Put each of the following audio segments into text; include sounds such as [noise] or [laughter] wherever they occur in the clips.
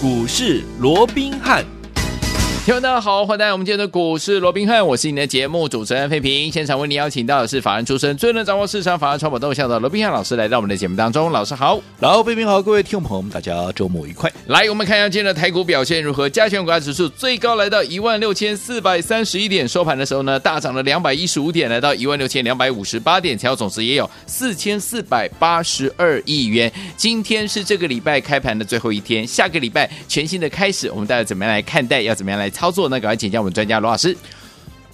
股市罗宾汉。听众大家好，欢迎来到我们今天的股市罗宾汉，我是你的节目主持人费平。现场为你邀请到的是法人出身、最能掌握市场法人传播动向的罗宾汉老师，来到我们的节目当中。老师好，老费平好，各位听众朋友们，大家周末愉快。来，我们看一下今天的台股表现如何？加权股价指数最高来到一万六千四百三十一点，收盘的时候呢，大涨了两百一十五点，来到一万六千两百五十八点，成交总值也有四千四百八十二亿元。今天是这个礼拜开盘的最后一天，下个礼拜全新的开始，我们大家怎么样来看待？要怎么样来操作呢？赶快请教。我们专家罗老师。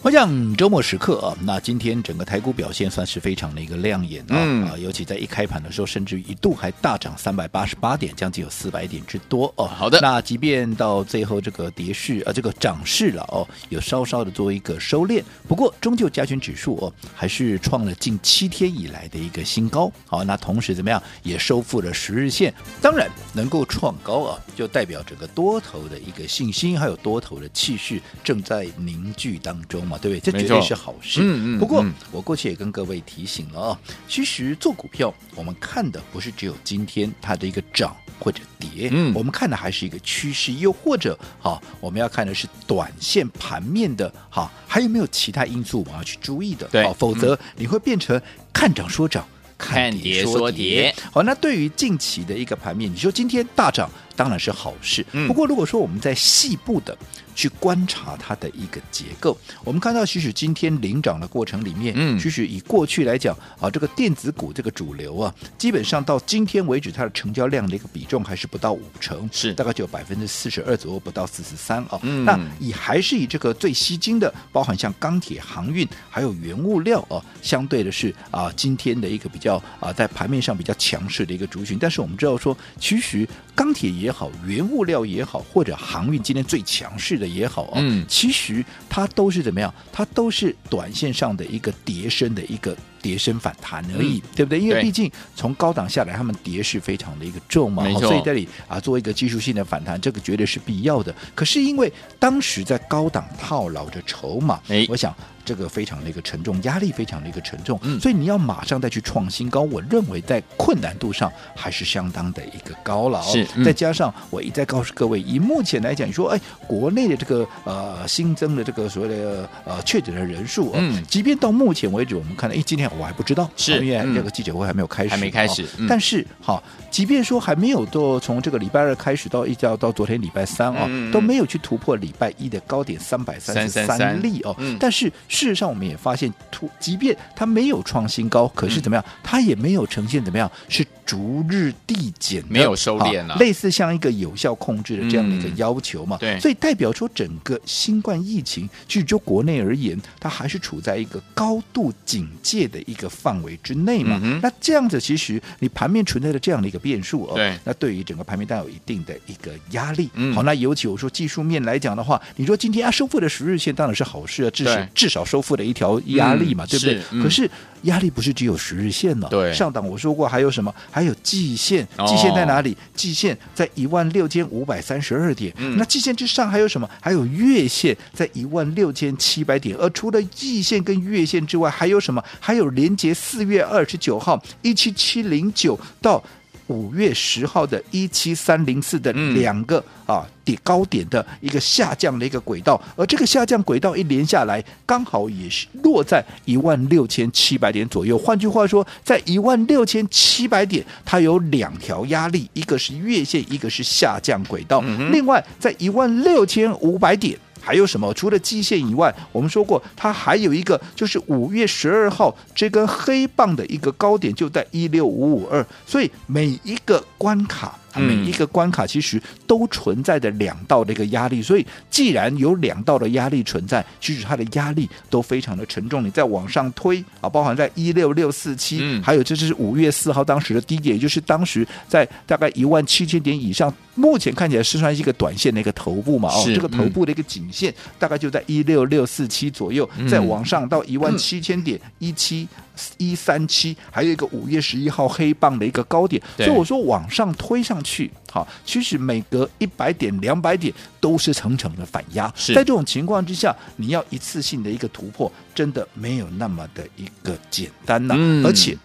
我想周末时刻啊，那今天整个台股表现算是非常的一个亮眼啊，嗯、啊，尤其在一开盘的时候，甚至于一度还大涨三百八十八点，将近有四百点之多哦。好的，那即便到最后这个跌势啊，这个涨势了哦，有稍稍的做一个收敛，不过终究加权指数哦，还是创了近七天以来的一个新高。好，那同时怎么样，也收复了十日线。当然能够创高啊，就代表整个多头的一个信心，还有多头的气势正在凝聚当中嘛。对不对？这绝对是好事。嗯嗯。不过我过去也跟各位提醒了啊，其实做股票，我们看的不是只有今天它的一个涨或者跌，嗯，我们看的还是一个趋势，又或者哈，我们要看的是短线盘面的哈，还有没有其他因素我们要去注意的？对，否则你会变成看涨说涨，看跌说跌。好，那对于近期的一个盘面，你说今天大涨当然是好事。不过如果说我们在细部的。去观察它的一个结构，我们看到，其实今天领涨的过程里面，嗯，其实以过去来讲啊，这个电子股这个主流啊，基本上到今天为止，它的成交量的一个比重还是不到五成，是大概只有百分之四十二左右，不到四十三啊。嗯，那以还是以这个最吸睛的，包含像钢铁、航运还有原物料啊，相对的是啊，今天的一个比较啊，在盘面上比较强势的一个族群。但是我们知道说，其实钢铁也好，原物料也好，或者航运今天最强势的。也好啊，嗯，其实它都是怎么样？它都是短线上的一个叠升的一个跌升反弹而已，对不对？因为毕竟从高档下来，他们跌势非常的一个重嘛，所以这里啊，做一个技术性的反弹，这个绝对是必要的。可是因为当时在高档套牢着筹码，哎，我想。这个非常的一个沉重，压力非常的一个沉重，嗯，所以你要马上再去创新高，我认为在困难度上还是相当的一个高了。是，再加上我一再告诉各位，以目前来讲，你说哎，国内的这个呃新增的这个所谓的呃确诊的人数，嗯，即便到目前为止，我们看到，哎，今天我还不知道，是因为这个记者会还没有开始，还没开始，嗯、但是好，即便说还没有到从这个礼拜二开始到一直到到昨天礼拜三啊，嗯、都没有去突破礼拜一的高点三百三十三例哦，嗯、但是。事实上，我们也发现，突即便它没有创新高，可是怎么样？它也没有呈现怎么样？是逐日递减，没有收敛了，类似像一个有效控制的这样的一个要求嘛？对，所以代表说整个新冠疫情，其实就国内而言，它还是处在一个高度警戒的一个范围之内嘛。那这样子，其实你盘面存在的这样的一个变数哦，对，那对于整个盘面带有一定的一个压力。好，那尤其我说技术面来讲的话，你说今天啊收复的十日线当然是好事啊，至少至少。收复了一条压力嘛，嗯、对不对？可是压力不是只有十日线了。对，上档我说过还有什么？还有季线，季线在哪里？哦、季线在一万六千五百三十二点。嗯、那季线之上还有什么？还有月线在一万六千七百点。而除了季线跟月线之外，还有什么？还有连接四月二十九号一七七零九到。五月十号的一七三零四的两个、嗯、啊底高点的一个下降的一个轨道，而这个下降轨道一连下来，刚好也是落在一万六千七百点左右。换句话说，在一万六千七百点，它有两条压力，一个是月线，一个是下降轨道。嗯、另外，在一万六千五百点。还有什么？除了季线以外，我们说过，它还有一个，就是五月十二号这根黑棒的一个高点就在一六五五二，所以每一个关卡。每一个关卡其实都存在着两道的一个压力，所以既然有两道的压力存在，其实它的压力都非常的沉重。你再往上推啊，包含在一六六四七，还有这是五月四号当时的低点，也就是当时在大概一万七千点以上，目前看起来是算是一个短线的一个头部嘛？哦，这个头部的一个颈线大概就在一六六四七左右，再往上到一万七千点一七。一三七，还有一个五月十一号黑棒的一个高点，所以我说往上推上去，好，其实每隔一百点、两百点都是层层的反压。是在这种情况之下，你要一次性的一个突破，真的没有那么的一个简单呐、啊。嗯、而且，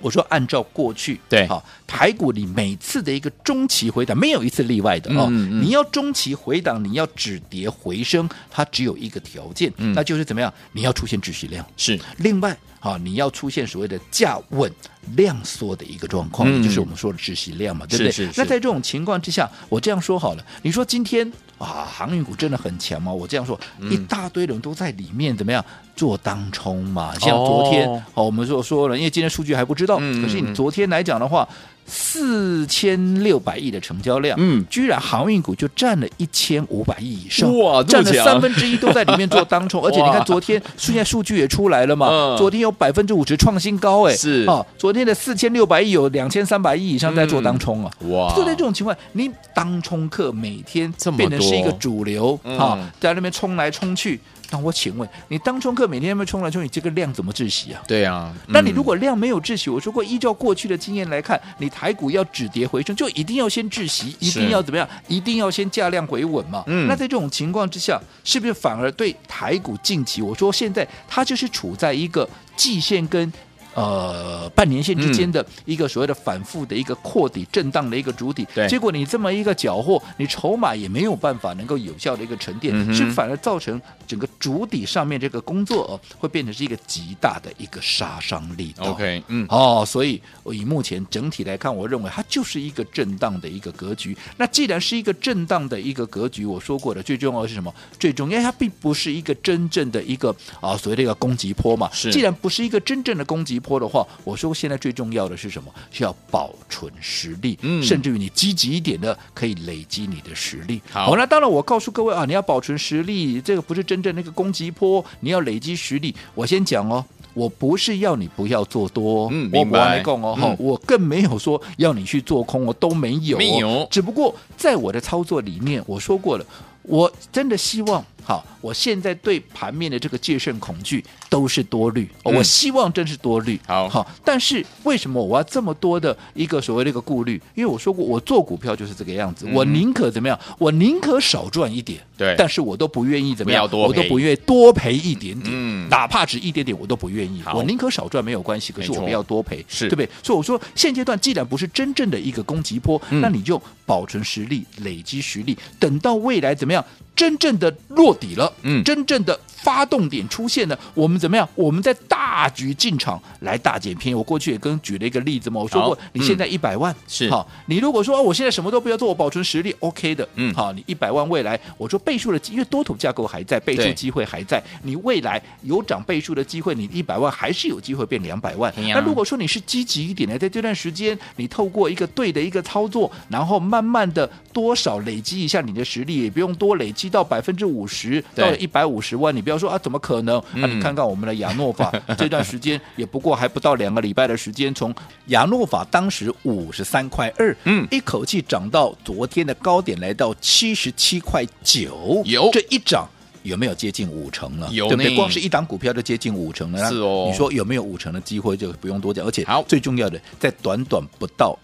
我说按照过去对好台股你每次的一个中期回档没有一次例外的哦，嗯嗯你要中期回档，你要止跌回升，它只有一个条件，嗯那就是怎么样？你要出现窒息量。是另外，啊，你要出现所谓的价稳量缩的一个状况，嗯也就是我们说的窒息量嘛，对不对？是是是那在这种情况之下，我这样说好了，你说今天啊，航运股真的很强吗？我这样说，嗯一大堆人都在里面怎么样做当冲嘛？像昨天哦哦，我们说说了，因为今天数据还不知道，嗯可是你昨天来讲的话。四千六百亿的成交量，嗯。居然航运股就占了一千五百亿以上，哇占了三分之一都在里面做当冲，[laughs] 而且你看昨天现在数据也出来了嘛，嗯。昨天有百分之五十创新高，哎，是。啊，昨天的四千六百亿有两千三百亿以上在做当冲啊，哇。就在这种情况，你当冲客每天变成是一个主流嗯。啊，在那边冲来冲去。那我请问你，当冲客每天在那么冲来冲去，这个量怎么窒息啊？对啊，那你如嗯果量没有窒息，我说过，依照过去的经验来看，你台股要止跌回升，就一定要先窒息，一定要怎么样？一定要先价量回稳嘛。嗯那在这种情况之下，是不是反而对台股近期，我说现在它就是处在一个季线跟。呃，半年线之间的一个所谓的反复的一个扩底震荡的一个主体，对结果你这么一个缴获，你筹码也没有办法能够有效的一个沉淀，嗯是反而造成整个主底上面这个工作哦，会变成是一个极大的一个杀伤力道。OK，嗯，哦，所以我以目前整体来看，我认为它就是一个震荡的一个格局。那既然是一个震荡的一个格局，我说过的，最重要的是什么？最重要，它并不是一个真正的一个啊所谓的一个攻击波嘛。是既然不是一个真正的攻击波的话，我说现在最重要的是什么？是要保存实力，嗯甚至于你积极一点的，可以累积你的实力。好那当然我告诉各位啊，你要保存实力，这个不是真正那个攻击波，你要累积实力。我先讲哦。我不是要你不要做多，我不嗯明白来讲哦，嗯我更没有说要你去做空，我都没有、哦，没有只不过在我的操作里面，我说过了，我真的希望，好，我现在对盘面的这个戒慎恐惧都是多虑，哦嗯。我希望真是多虑，好。好，但是为什么我要这么多的一个所谓的一个顾虑？因为我说过，我做股票就是这个样子，嗯。我宁可怎么样？我宁可少赚一点，对。但是我都不愿意怎么样？我都不愿意多赔一点点，嗯。哪怕只一点点，我都不愿意，我宁可少赚没有关系，可是我不要多赔，是。对不对？所以我说，现阶段既然不是真正的一个攻击波，嗯。那你就保存实力，累积实力，等到未来怎么样？真正的落底了，嗯真正的发动点出现了，我们怎么样？我们在大局进场来大捡便宜。我过去也跟举了一个例子嘛，我说过，你现在一百万、是好，你如果说、啊、我现在什么都不要做，我保存实力，OK 的，嗯好，你一百万未来，我说倍数的机，因为多头架构还在，倍数机会还在，你未来有涨倍数的机会，你一百万还是有机会变两百万。那如果说你是积极一点的，在这段时间，你透过一个对的一个操作，然后慢慢的多少累积一下你的实力，也不用多累积到百分之五十对到一百五十万，你不要说啊，怎么可能？那、嗯你看看我们的亚诺法 [laughs] 这段时间，也不过还不到两个礼拜的时间，从亚诺法当时五十三块二，嗯一口气涨到昨天的高点，来到七十七块九，有这一涨。有没有接近五成了？有对不对？光是一档股票就接近五成了。是哦你说有没有五成的机会？就不用多讲。而且好最重要的，在短短不到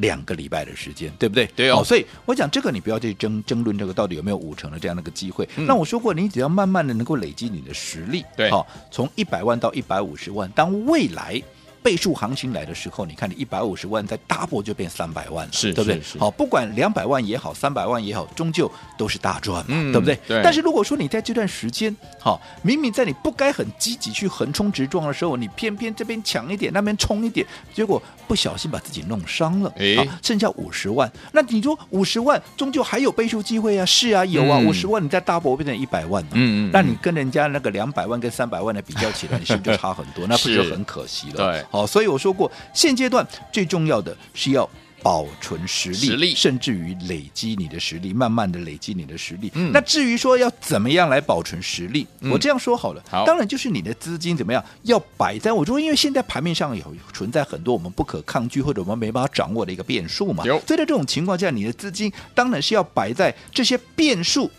两个礼拜的时间，对不对？对哦好所以我讲这个，你不要去争争论这个到底有没有五成的这样的一个机会。嗯那我说过，你只要慢慢的能够累积你的实力，对好，从一百万到一百五十万，当未来。倍数行情来的时候，你看你一百五十万再 double 就变三百万了，是对不对？好，不管两百万也好，三百万也好，终究都是大赚嘛，嗯对不对？对但是如果说你在这段时间，好，明明在你不该很积极去横冲直撞的时候，你偏偏这边抢一点，那边冲一点，结果不小心把自己弄伤了，诶好，剩下五十万，那你说五十万终究还有倍数机会啊？是啊，有啊，嗯五十万你再 double 变成一百万了，嗯嗯嗯那你跟人家那个两百万跟三百万的比较起来，你是不是就差很多？[laughs] 那不是是很可惜了？对好，所以我说过，现阶段最重要的是要。保存实力，实力甚至于累积你的实力，慢慢的累积你的实力。嗯那至于说要怎么样来保存实力，嗯我这样说好了，好当然就是你的资金怎么样要摆在。我说，因为现在盘面上有存在很多我们不可抗拒或者我们没办法掌握的一个变数嘛。所以在这种情况下，你的资金当然是要摆在这些变数。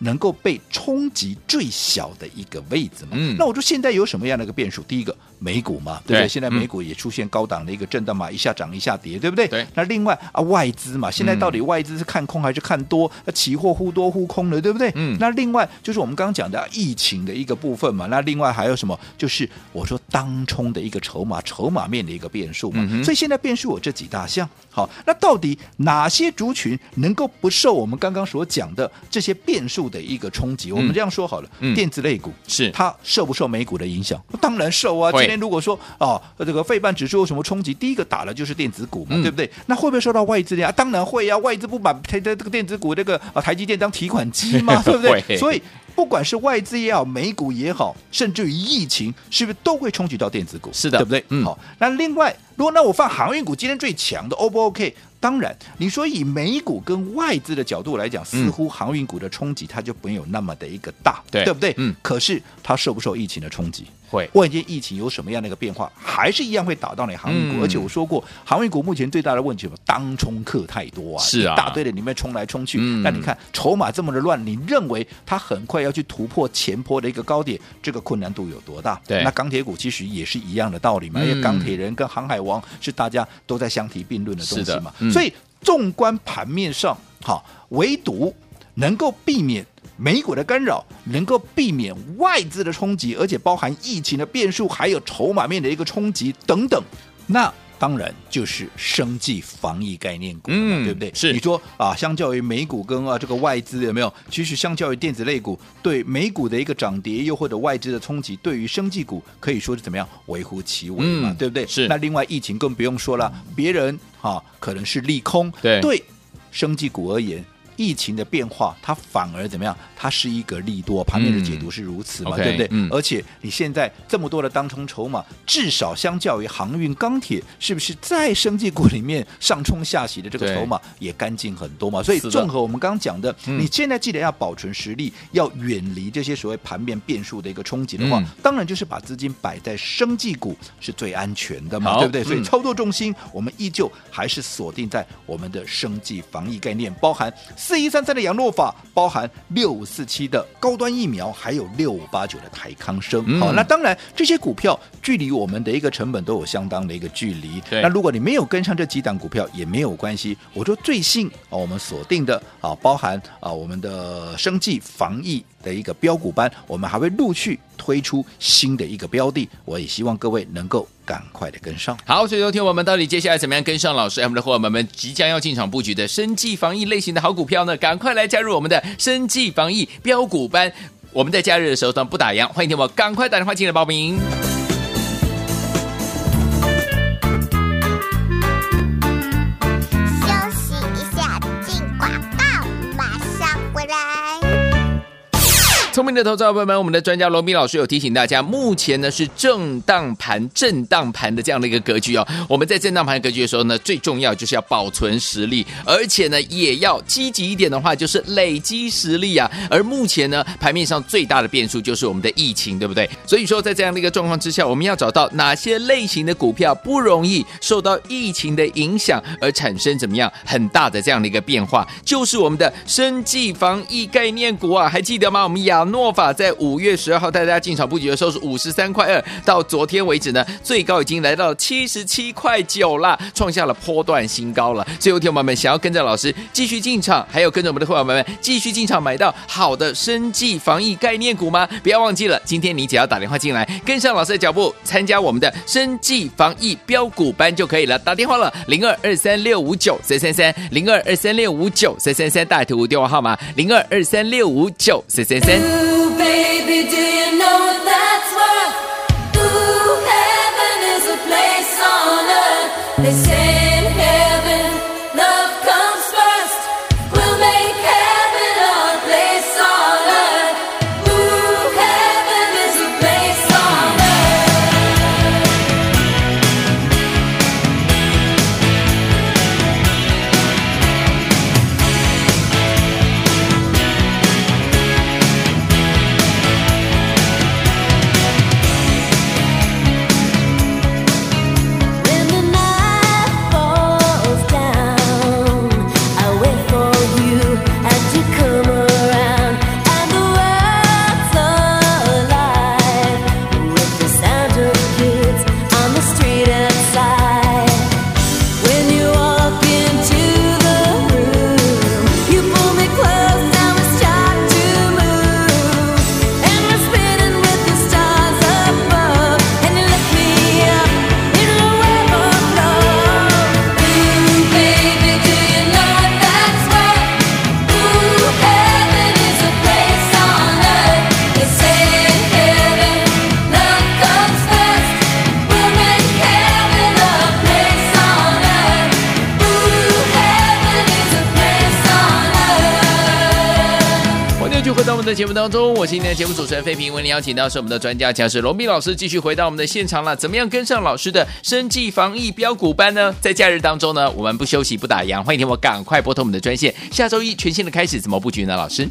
能够被冲击最小的一个位置嘛？嗯那我说现在有什么样的一个变数？第一个，美股嘛，对不对？对现在美股也出现高档的一个震荡嘛，一下涨一下跌，对不对？对。那另外啊，外资嘛，现在到底外资是看空还是看多？那、嗯、期货忽多忽空的，对不对？嗯。那另外就是我们刚刚讲的疫情的一个部分嘛，那另外还有什么？就是我说当冲的一个筹码，筹码面的一个变数嘛。嗯、所以现在变数有这几大项。好，那到底哪些族群能够不受我们刚刚所讲的这些变数的一个冲击？嗯、我们这样说好了，嗯、电子类股是它受不受美股的影响？当然受啊！今天如果说哦，这个费半指数有什么冲击，第一个打的就是电子股嘛，嗯、对不对？那会不会受到外资的啊？当然会啊！外资不把台的这个电子股这个啊台积电当提款机嘛，[laughs] 对不对？所以不管是外资也好，美股也好，甚至于疫情，是不是都会冲击到电子股？是的，对不对？嗯。好，那另外，如果那我放航运股，今天最强的，O 不 OK？当然，你说以美股跟外资的角度来讲，似乎航运股的冲击它就没有那么的一个大，对，对不对？嗯。可是它受不受疫情的冲击？会。万一疫情有什么样的一个变化，还是一样会打到你航运股。嗯、而且我说过，航运股目前最大的问题什么？当冲客太多啊，是啊，一大堆的里面冲来冲去。嗯、那你看筹码这么的乱，你认为它很快要去突破前坡的一个高点，这个困难度有多大？对。那钢铁股其实也是一样的道理嘛，嗯、因为钢铁人跟航海王是大家都在相提并论的东西嘛，嗯、所以。纵观盘面上，好，唯独能够避免美股的干扰，能够避免外资的冲击，而且包含疫情的变数，还有筹码面的一个冲击等等，那当然就是生计防疫概念股，嗯，对不对？是。你说啊，相较于美股跟啊这个外资有没有？其实相较于电子类股，对美股的一个涨跌，又或者外资的冲击，对于生技股可以说是怎么样？微乎其微嘛，嗯、对不对？是。那另外疫情更不用说了，别人。啊，可能是利空，对对，生技股而言。疫情的变化，它反而怎么样？它是一个利多，盘面的解读是如此嘛，嗯、对不对？嗯、而且你现在这么多的当冲筹码，至少相较于航运、钢铁，是不是在生技股里面上冲下洗的这个筹码也干净很多嘛？所以综合我们刚刚讲的，嗯、你现在记得要保存实力，要远离这些所谓盘面变数的一个冲击的话，嗯、当然就是把资金摆在生技股是最安全的嘛，对不对？所以嗯、操作重心我们依旧还是锁定在我们的生技防疫概念，包含四一三三的阳诺法，包含六五四七的高端疫苗，还有六五八九的台康生。嗯、好，那当然这些股票距离我们的一个成本都有相当的一个距离。那如果你没有跟上这几档股票也没有关系。我说最新啊，我们锁定的啊，包含啊我们的生计防疫的一个标股班，我们还会陆续推出新的一个标的。我也希望各位能够。赶快的跟上，好，所以昨天我们到底接下来怎么样跟上老师？我们的伙伴们即将要进场布局的生技防疫类型的好股票呢？赶快来加入我们的生技防疫标股班。我们在假日的时候呢不打烊，欢迎听我赶快打电话进来报名。明的投资者朋友们，我们的专家罗明老师有提醒大家，目前呢是震荡盘、震荡盘的这样的一个格局哦。我们在震荡盘格局的时候呢，最重要就是要保存实力，而且呢也要积极一点的话，就是累积实力啊。而目前呢，盘面上最大的变数就是我们的疫情，对不对？所以说，在这样的一个状况之下，我们要找到哪些类型的股票不容易受到疫情的影响而产生怎么样很大的这样的一个变化，就是我们的生技防疫概念股啊，还记得吗？我们亚诺法在五月十二号带大家进场布局的时候是五十三块二，到昨天为止呢，最高已经来到七十七块九了，创下了波段新高了。所以，有听友们想要跟着老师继续进场，还有跟着我们的会员们继续进场买到好的生技防疫概念股吗？不要忘记了，今天你只要打电话进来，跟上老师的脚步，参加我们的生技防疫标股班就可以了。打电话了，零二二三六五九三三三，零二二三六五九三三三，大图电话号码零二二三六五九三三三。They say 回到我们的节目当中，我是今天的节目主持人费平，为您邀请到是我们的专家讲师罗斌老师，继续回到我们的现场了。怎么样跟上老师的生计防疫标股班呢？在假日当中呢，我们不休息不打烊，欢迎听我赶快拨通我们的专线。下周一全新的开始，怎么布局呢？老师？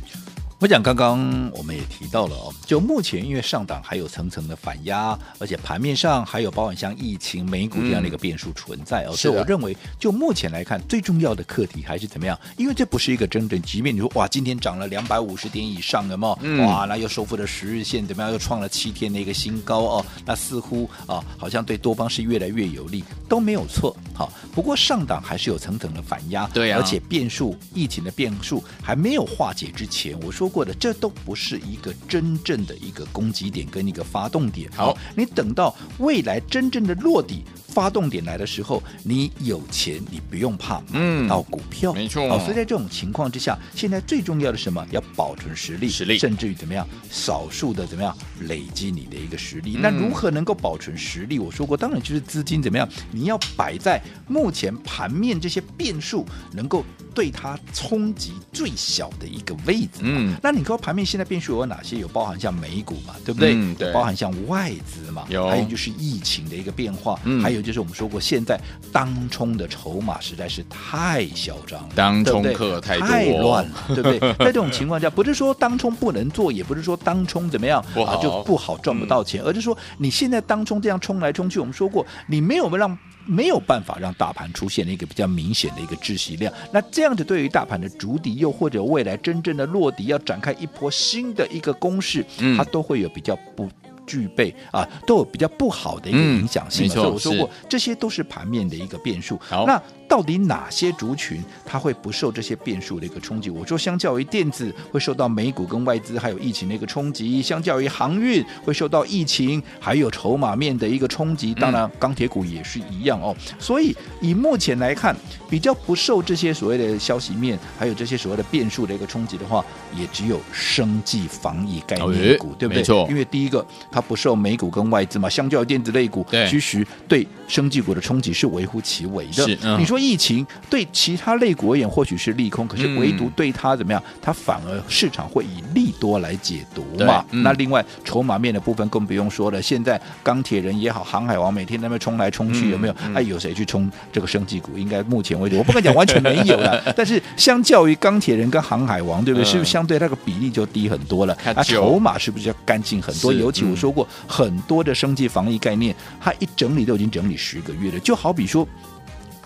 我讲刚刚我们也提到了哦，就目前因为上档还有层层的反压，而且盘面上还有包含像疫情、美股这样的一个变数存在哦，嗯、所以我认为就目前来看，最重要的课题还是怎么样？因为这不是一个真正，即便你说哇，今天涨了两百五十点以上的嘛，嗯、哇，那又收复了十日线，怎么样又创了七天的一个新高哦，那似乎啊，好像对多方是越来越有利，都没有错。好，不过上档还是有层层的反压，对啊，而且变数疫情的变数还没有化解之前，我说过的，这都不是一个真正的一个攻击点跟一个发动点。好，你等到未来真正的落地。发动点来的时候，你有钱，你不用怕买到股票，没错。好，所以在这种情况之下，现在最重要的是什么？要保存实力，实力，甚至于怎么样，少数的怎么样累积你的一个实力。那如何能够保存实力？我说过，当然就是资金怎么样，你要摆在目前盘面这些变数能够对它冲击最小的一个位置。嗯，那你说盘面现在变数有哪些？有包含像美股嘛，对不对？嗯，对。包含像外资嘛，有。还有就是疫情的一个变化，嗯，还有。就是我们说过，现在当冲的筹码实在是太嚣张了，当冲客太乱了，对不对？[laughs] 在这种情况下，不是说当冲不能做，也不是说当冲怎么样啊就不好赚不到钱，嗯、而是说你现在当冲这样冲来冲去，我们说过，你没有让没有办法让大盘出现了一个比较明显的一个窒息量，那这样子对于大盘的主底，又或者未来真正的落底，要展开一波新的一个攻势，嗯、它都会有比较不。具备啊，都有比较不好的一个影响性。嗯、所以我说过，这些都是盘面的一个变数。好那到底哪些族群它会不受这些变数的一个冲击？我说，相较于电子会受到美股跟外资还有疫情的一个冲击，相较于航运会受到疫情还有筹码面的一个冲击。当然，钢铁股也是一样哦。所以以目前来看，比较不受这些所谓的消息面还有这些所谓的变数的一个冲击的话，也只有生计防疫概念股，对不对？没错。因为第一个它不受美股跟外资嘛，相较于电子类股，对其实对生技股的冲击是微乎其微的。你说。疫情对其他类股而言或许是利空，可是唯独对它怎么样？它反而市场会以利多来解读嘛。嗯、那另外筹码面的部分更不用说了。现在钢铁人也好，航海王每天在那边冲来冲去，有没有？哎，有谁去冲这个生技股？应该目前为止，我不敢讲完全没有了。[laughs] 但是相较于钢铁人跟航海王，对不对？是不是相对那个比例就低很多了？啊，筹码是不是要干净很多？尤其我说过，很多的生计防疫概念，它一整理都已经整理十个月了。就好比说。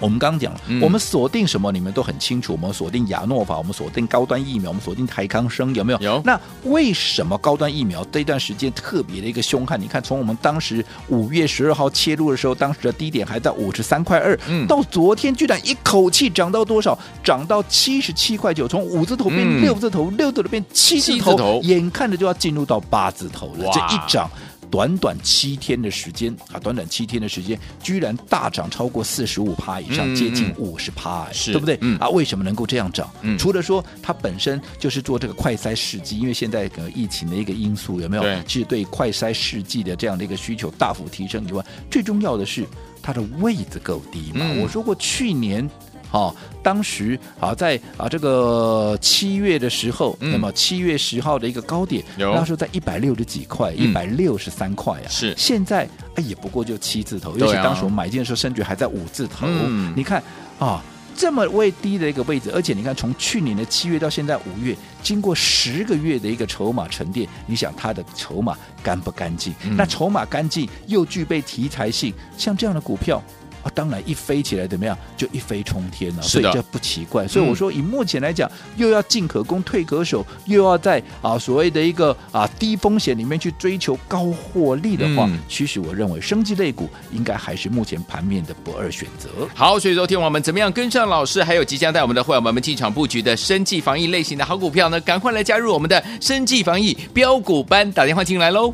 我们刚刚讲，嗯、我们锁定什么？你们都很清楚。我们锁定亚诺法，我们锁定高端疫苗，我们锁定台康生，有没有？有。那为什么高端疫苗这段时间特别的一个凶悍？你看，从我们当时五月十二号切入的时候，当时的低点还在五十三块二，嗯，到昨天居然一口气涨到多少？涨到七十七块九，从五字头变六字头，嗯、六字头变七字头，眼看着就要进入到八字头了。哇这一涨。短短七天的时间啊，短短七天的时间，居然大涨超过四十五趴以上，接近五十趴，是对不对？嗯、啊，为什么能够这样涨？嗯、除了说它本身就是做这个快筛试剂，因为现在可能疫情的一个因素有没有？对其实对快筛试剂的这样的一个需求大幅提升以外，最重要的是它的位置够低嘛。嗯、我说过去年。好、哦，当时啊，在啊这个七月的时候，嗯、那么七月十号的一个高点，有那时候在一百六十几块，一百六十三块啊。是，现在哎也不过就七字头，尤其当时我们买进的时候，甚至还在五字头。嗯、你看啊，这么位低的一个位置，而且你看从去年的七月到现在五月，经过十个月的一个筹码沉淀，你想它的筹码干不干净？嗯、那筹码干净又具备题材性，像这样的股票。啊，当然一飞起来怎么样，就一飞冲天了，所以这不奇怪。所以我说，以目前来讲，又要进可攻，退可守，又要在啊所谓的一个啊低风险里面去追求高获利的话，其实我认为生技类股应该还是目前盘面的不二选择。好，所以说，听我们怎么样跟上老师，还有即将带我们的会员们进场布局的生技防疫类型的好股票呢？赶快来加入我们的生技防疫标股班，打电话进来喽。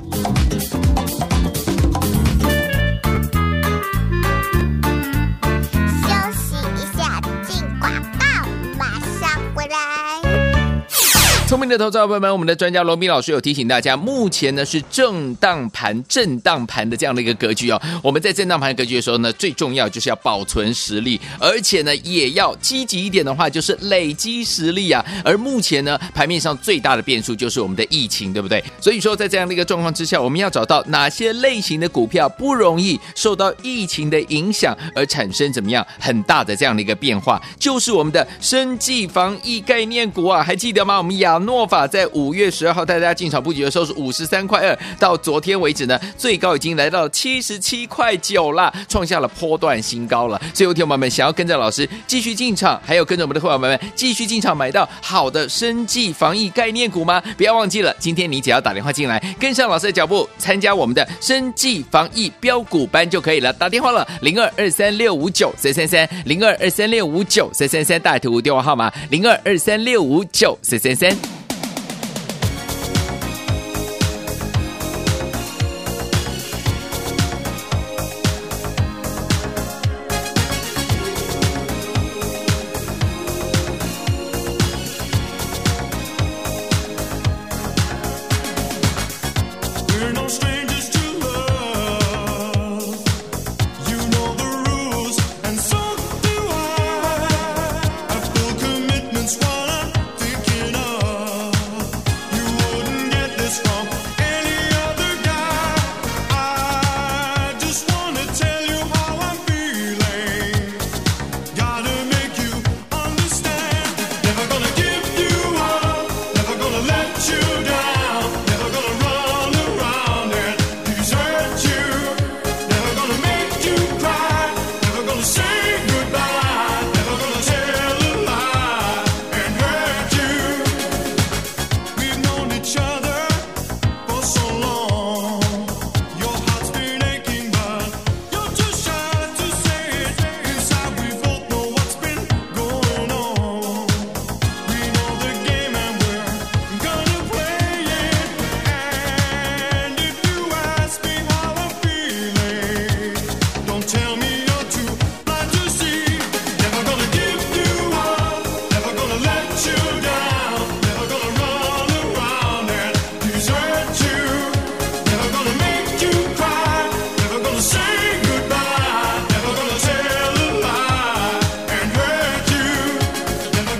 聪明的投资者朋友们，我们的专家罗宾老师有提醒大家，目前呢是震荡盘、震荡盘的这样的一个格局哦。我们在震荡盘格局的时候呢，最重要就是要保存实力，而且呢也要积极一点的话，就是累积实力啊。而目前呢，盘面上最大的变数就是我们的疫情，对不对？所以说，在这样的一个状况之下，我们要找到哪些类型的股票不容易受到疫情的影响而产生怎么样很大的这样的一个变化，就是我们的生计防疫概念股啊，还记得吗？我们亚。诺法在五月十二号带大家进场布局的时候是五十三块二，到昨天为止呢，最高已经来到七十七块九了，创下了波段新高了。所以，有听友们想要跟着老师继续进场，还有跟着我们的会员们继续进场买到好的生技防疫概念股吗？不要忘记了，今天你只要打电话进来，跟上老师的脚步，参加我们的生技防疫标股班就可以了。打电话了，零二二三六五九三三三，零二二三六五九三三三，大图电话号码零二二三六五九三三三。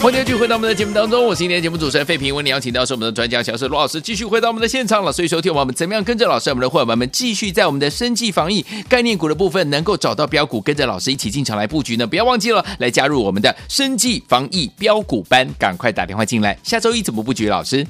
欢迎继续回到我们的节目当中，我是今天的节目主持人费平。为你邀请到是我们的专家讲师罗老师，继续回到我们的现场了。所以说，听我们怎么样跟着老师，我们的伙伴们继续在我们的生计防疫概念股的部分，能够找到标股，跟着老师一起进场来布局呢？不要忘记了，来加入我们的生计防疫标股班，赶快打电话进来。下周一怎么布局？老师？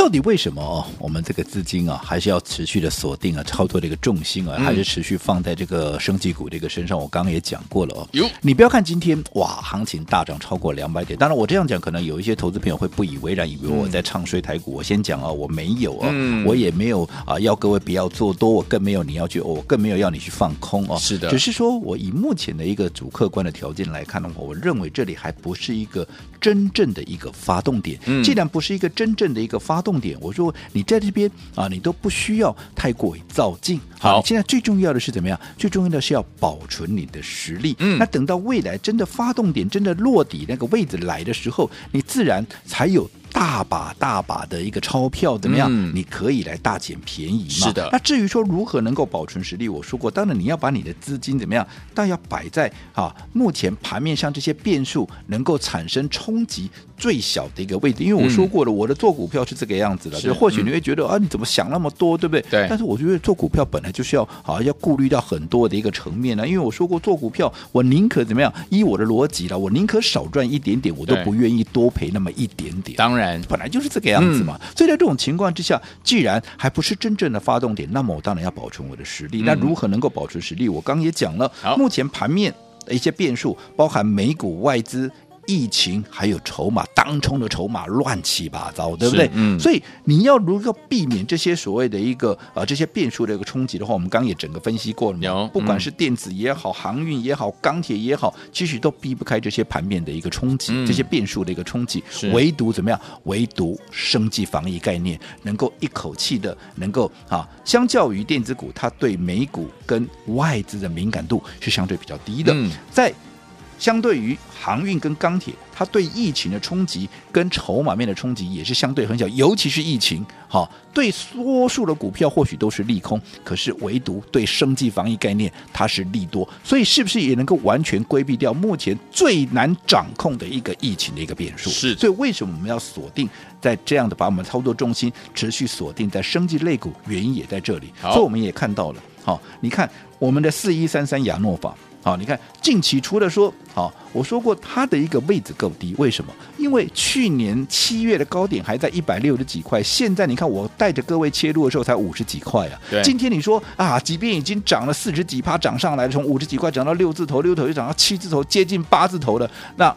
到底为什么哦？我们这个资金啊，还是要持续的锁定啊，操作的一个重心啊，还是持续放在这个升级股这个身上。我刚刚也讲过了哦。有你不要看今天哇，行情大涨超过两百点。当然，我这样讲可能有一些投资朋友会不以为然，以为我在唱衰台股。我先讲啊，我没有啊，我也没有啊，要各位不要做多，我更没有你要去，我更没有要你去放空哦。是的，只是说我以目前的一个主客观的条件来看的话，我认为这里还不是一个真正的一个发动点。既然不是一个真正的一个发动点，我说。你在这边啊，你都不需要太过于造进。好，现在最重要的是怎么样？最重要的是要保存你的实力。嗯，那等到未来真的发动点真的落底那个位置来的时候，你自然才有。大把大把的一个钞票怎么样？嗯、你可以来大捡便宜嘛？是的。那至于说如何能够保存实力，我说过，当然你要把你的资金怎么样，但要摆在啊目前盘面上这些变数能够产生冲击最小的一个位置。因为我说过了，嗯、我的做股票是这个样子的。就或许你会觉得、嗯、啊，你怎么想那么多，对不对？对。但是我觉得做股票本来就是要啊要顾虑到很多的一个层面呢。因为我说过做股票，我宁可怎么样？依我的逻辑了，我宁可少赚一点点，我都不愿意多赔那么一点点。当然，本来就是这个。样子嘛，所以在这种情况之下，既然还不是真正的发动点，那么我当然要保存我的实力。那如何能够保存实力？我刚也讲了，目前盘面的一些变数，包含美股外资。疫情还有筹码，当冲的筹码乱七八糟，对不对？嗯，所以你要如何避免这些所谓的一个呃这些变数的一个冲击的话，我们刚刚也整个分析过了嘛。有，不管是电子也好，航运也好，钢铁也好，其实都避不开这些盘面的一个冲击，这些变数的一个冲击。唯独怎么样？唯独生计防疫概念能够一口气的能够啊，相较于电子股，它对美股跟外资的敏感度是相对比较低的。嗯，在相对于航运跟钢铁，它对疫情的冲击跟筹码面的冲击也是相对很小，尤其是疫情，好，对多数的股票或许都是利空，可是唯独对生计防疫概念它是利多，所以是不是也能够完全规避掉目前最难掌控的一个疫情的一个变数？是，所以为什么我们要锁定在这样的把我们操作重心持续锁定在生技类股，原因也在这里，所以我们也看到了，好，你看我们的四一三三亚诺法。好，你看近期除了说，好，我说过它的一个位置够低，为什么？因为去年七月的高点还在一百六十几块，现在你看我带着各位切入的时候才五十几块啊。对。今天你说啊，即便已经涨了四十几趴，涨上来了，从五十几块涨到六字头，六字头又涨到七字头，接近八字头了，那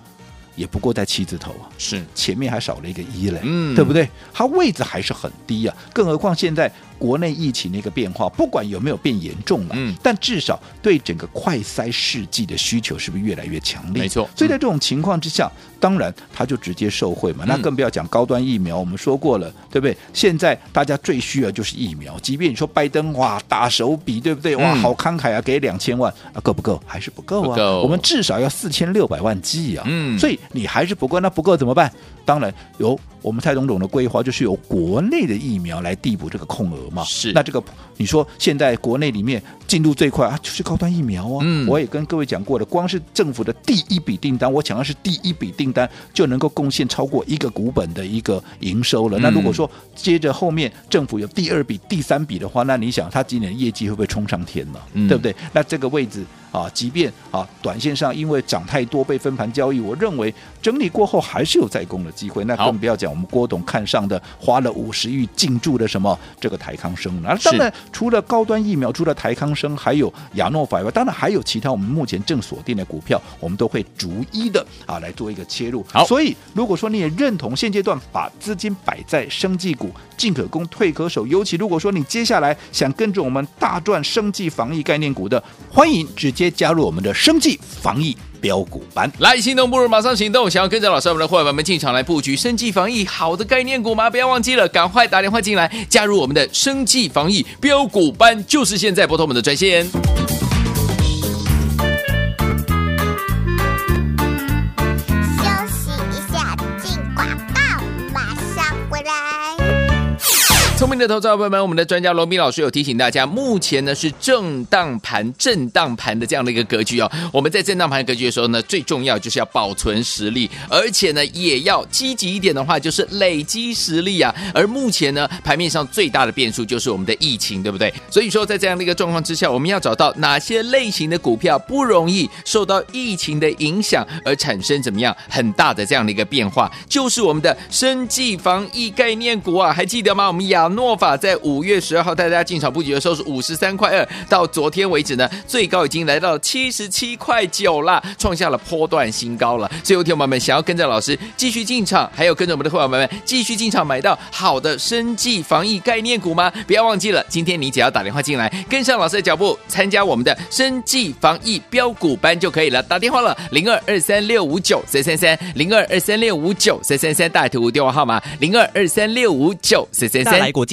也不过在七字头啊，是前面还少了一个一嘞，嗯，对不对？它位置还是很低啊，更何况现在。国内疫情的一个变化，不管有没有变严重了，嗯，但至少对整个快筛试剂的需求是不是越来越强烈？没错。所以在这种情况之下，当然它就直接受惠嘛。那更不要讲高端疫苗，我们说过了，对不对？现在大家最需要就是疫苗。即便你说拜登哇大手笔，对不对？哇，好慷慨啊，给两千万啊，够不够？还是不够啊。够。我们至少要四千六百万剂啊。嗯。所以你还是不够，那不够怎么办？当然有我们蔡总统的规划，就是由国内的疫苗来递补这个空额。是，那这个你说现在国内里面进度最快啊，就是高端疫苗啊。嗯，我也跟各位讲过了，光是政府的第一笔订单，我讲的是第一笔订单就能够贡献超过一个股本的一个营收了。嗯、那如果说接着后面政府有第二笔、第三笔的话，那你想它今年业绩会不会冲上天呢？嗯、对不对？那这个位置。啊，即便啊，短线上因为涨太多被分盘交易，我认为整理过后还是有再攻的机会。那更不要讲我们郭董看上的花了五十亿进驻的什么这个台康生。那当然除了高端疫苗，除了台康生，还有亚诺法以外，当然还有其他我们目前正锁定的股票，我们都会逐一的啊来做一个切入。好，所以如果说你也认同现阶段把资金摆在生技股，进可攻退可守，尤其如果说你接下来想跟着我们大赚生技防疫概念股的，欢迎直接。加入我们的生技防疫标股班，来心动不如马上行动。想要跟着老师我们的伙伴们进场来布局生技防疫好的概念股吗？不要忘记了，赶快打电话进来加入我们的生技防疫标股班，就是现在拨通我们的专线。明的投资者朋友们，我们的专家罗宾老师有提醒大家，目前呢是震荡盘、震荡盘的这样的一个格局哦。我们在震荡盘格局的时候呢，最重要就是要保存实力，而且呢也要积极一点的话，就是累积实力啊。而目前呢，盘面上最大的变数就是我们的疫情，对不对？所以说，在这样的一个状况之下，我们要找到哪些类型的股票不容易受到疫情的影响而产生怎么样很大的这样的一个变化，就是我们的生计防疫概念股啊，还记得吗？我们亚诺法在五月十二号带大家进场布局的时候是五十三块二，到昨天为止呢，最高已经来到七十七块九了，创下了波段新高了。所以，有听友们想要跟着老师继续进场，还有跟着我们的会员们继续进场买到好的生技防疫概念股吗？不要忘记了，今天你只要打电话进来，跟上老师的脚步，参加我们的生技防疫标股班就可以了。打电话了，零二二三六五九三三三，零二二三六五九三三三，大图电话号码零二二三六五九三三三。国际